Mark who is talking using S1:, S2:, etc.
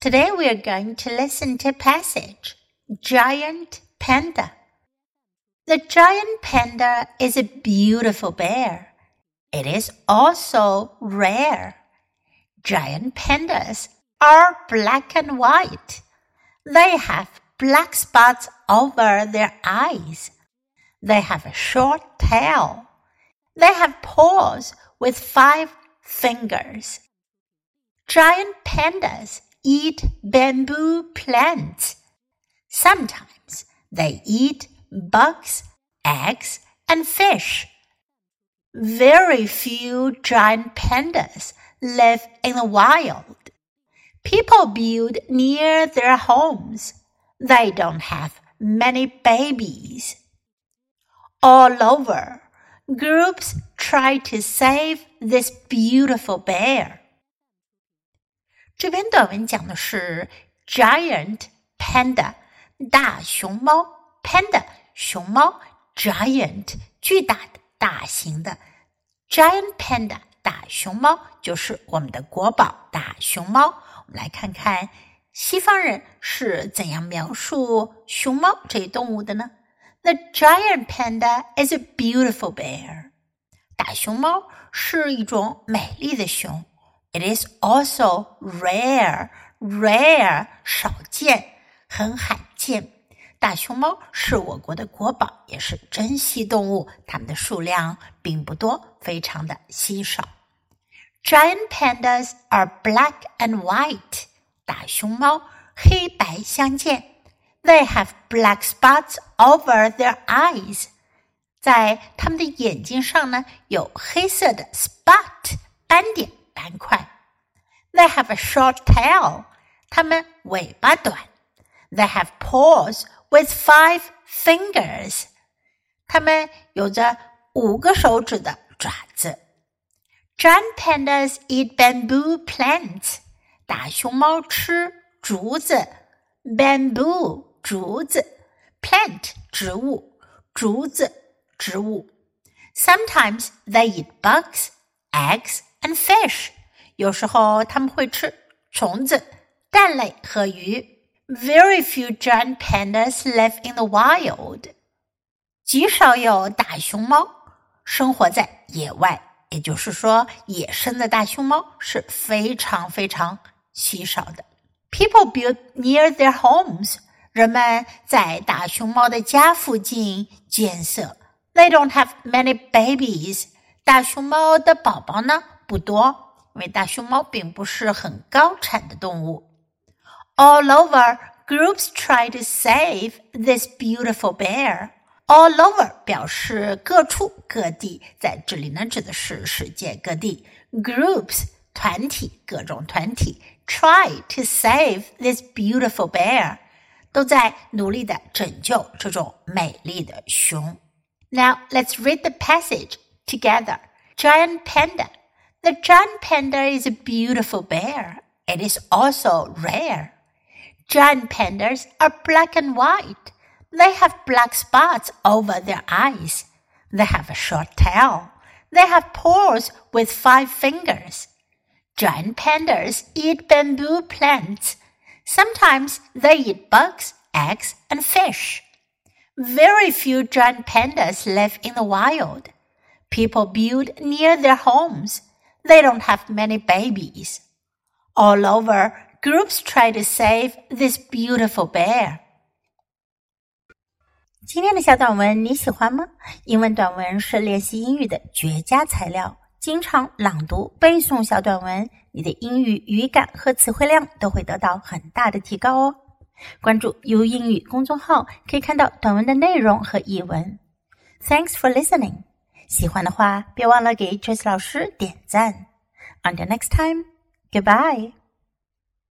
S1: Today we are going to listen to passage Giant Panda. The giant panda is a beautiful bear. It is also rare. Giant pandas are black and white. They have black spots over their eyes. They have a short tail. They have paws with five fingers. Giant pandas eat bamboo plants. Sometimes they eat bugs, eggs, and fish. Very few giant pandas live in the wild. People build near their homes. They don't have many babies. All over, groups try to save this beautiful bear. 这篇短文讲的是 giant panda 大熊猫 panda 熊猫 giant 巨大的大型的 giant panda 大熊猫就是我们的国宝大熊猫。我们来看看西方人是怎样描述熊猫这一动物的呢？The giant panda is a beautiful bear。大熊猫是一种美丽的熊。It is also rare, rare 少见，很罕见。大熊猫是我国的国宝，也是珍稀动物，它们的数量并不多，非常的稀少。Giant pandas are black and white。大熊猫黑白相间。They have black spots over their eyes。在它们的眼睛上呢，有黑色的 spot 斑点。板块。 They have a short tail，它们尾巴短。They have paws with five fingers，它们有着五个手指的爪子。Giant pandas eat bamboo plants，大熊猫吃竹子。Bamboo 竹子，plant 植物，竹子植物。Sometimes they eat bugs, eggs and fish。 有时候他们会吃虫子、蛋类和鱼。Very few giant pandas live in the wild。极少有大熊猫生活在野外，也就是说，野生的大熊猫是非常非常稀少的。People build near their homes。人们在大熊猫的家附近建设。They don't have many babies。大熊猫的宝宝呢不多， 因为大熊猫并不是很高产的动物。All over, groups try to save this beautiful bear. All over 表示各处各地，在这里呢指的是世界各地。Groups 团体，各种团体 try to save this beautiful bear，都在努力的拯救这种美丽的熊。Now let's read the passage together. Giant panda. the giant panda is a beautiful bear. It is also rare. Giant pandas are black and white. They have black spots over their eyes. They have a short tail. They have paws with five fingers. Giant pandas eat bamboo plants. Sometimes they eat bugs, eggs, and fish. Very few giant pandas live in the wild. People build near their homes They don't have many babies. All over, groups try to save this beautiful bear. 今天的小短文你喜欢吗？英文短文是练习英语的绝佳材料。经常朗读、背诵小短文，你的英语语感和词汇量都会得到很大的提高哦。关注 U 英语公众号，可以看到短文的内容和译文。Thanks for listening. 喜欢的话，别忘了给 Trace 老师点赞。Until next time, goodbye.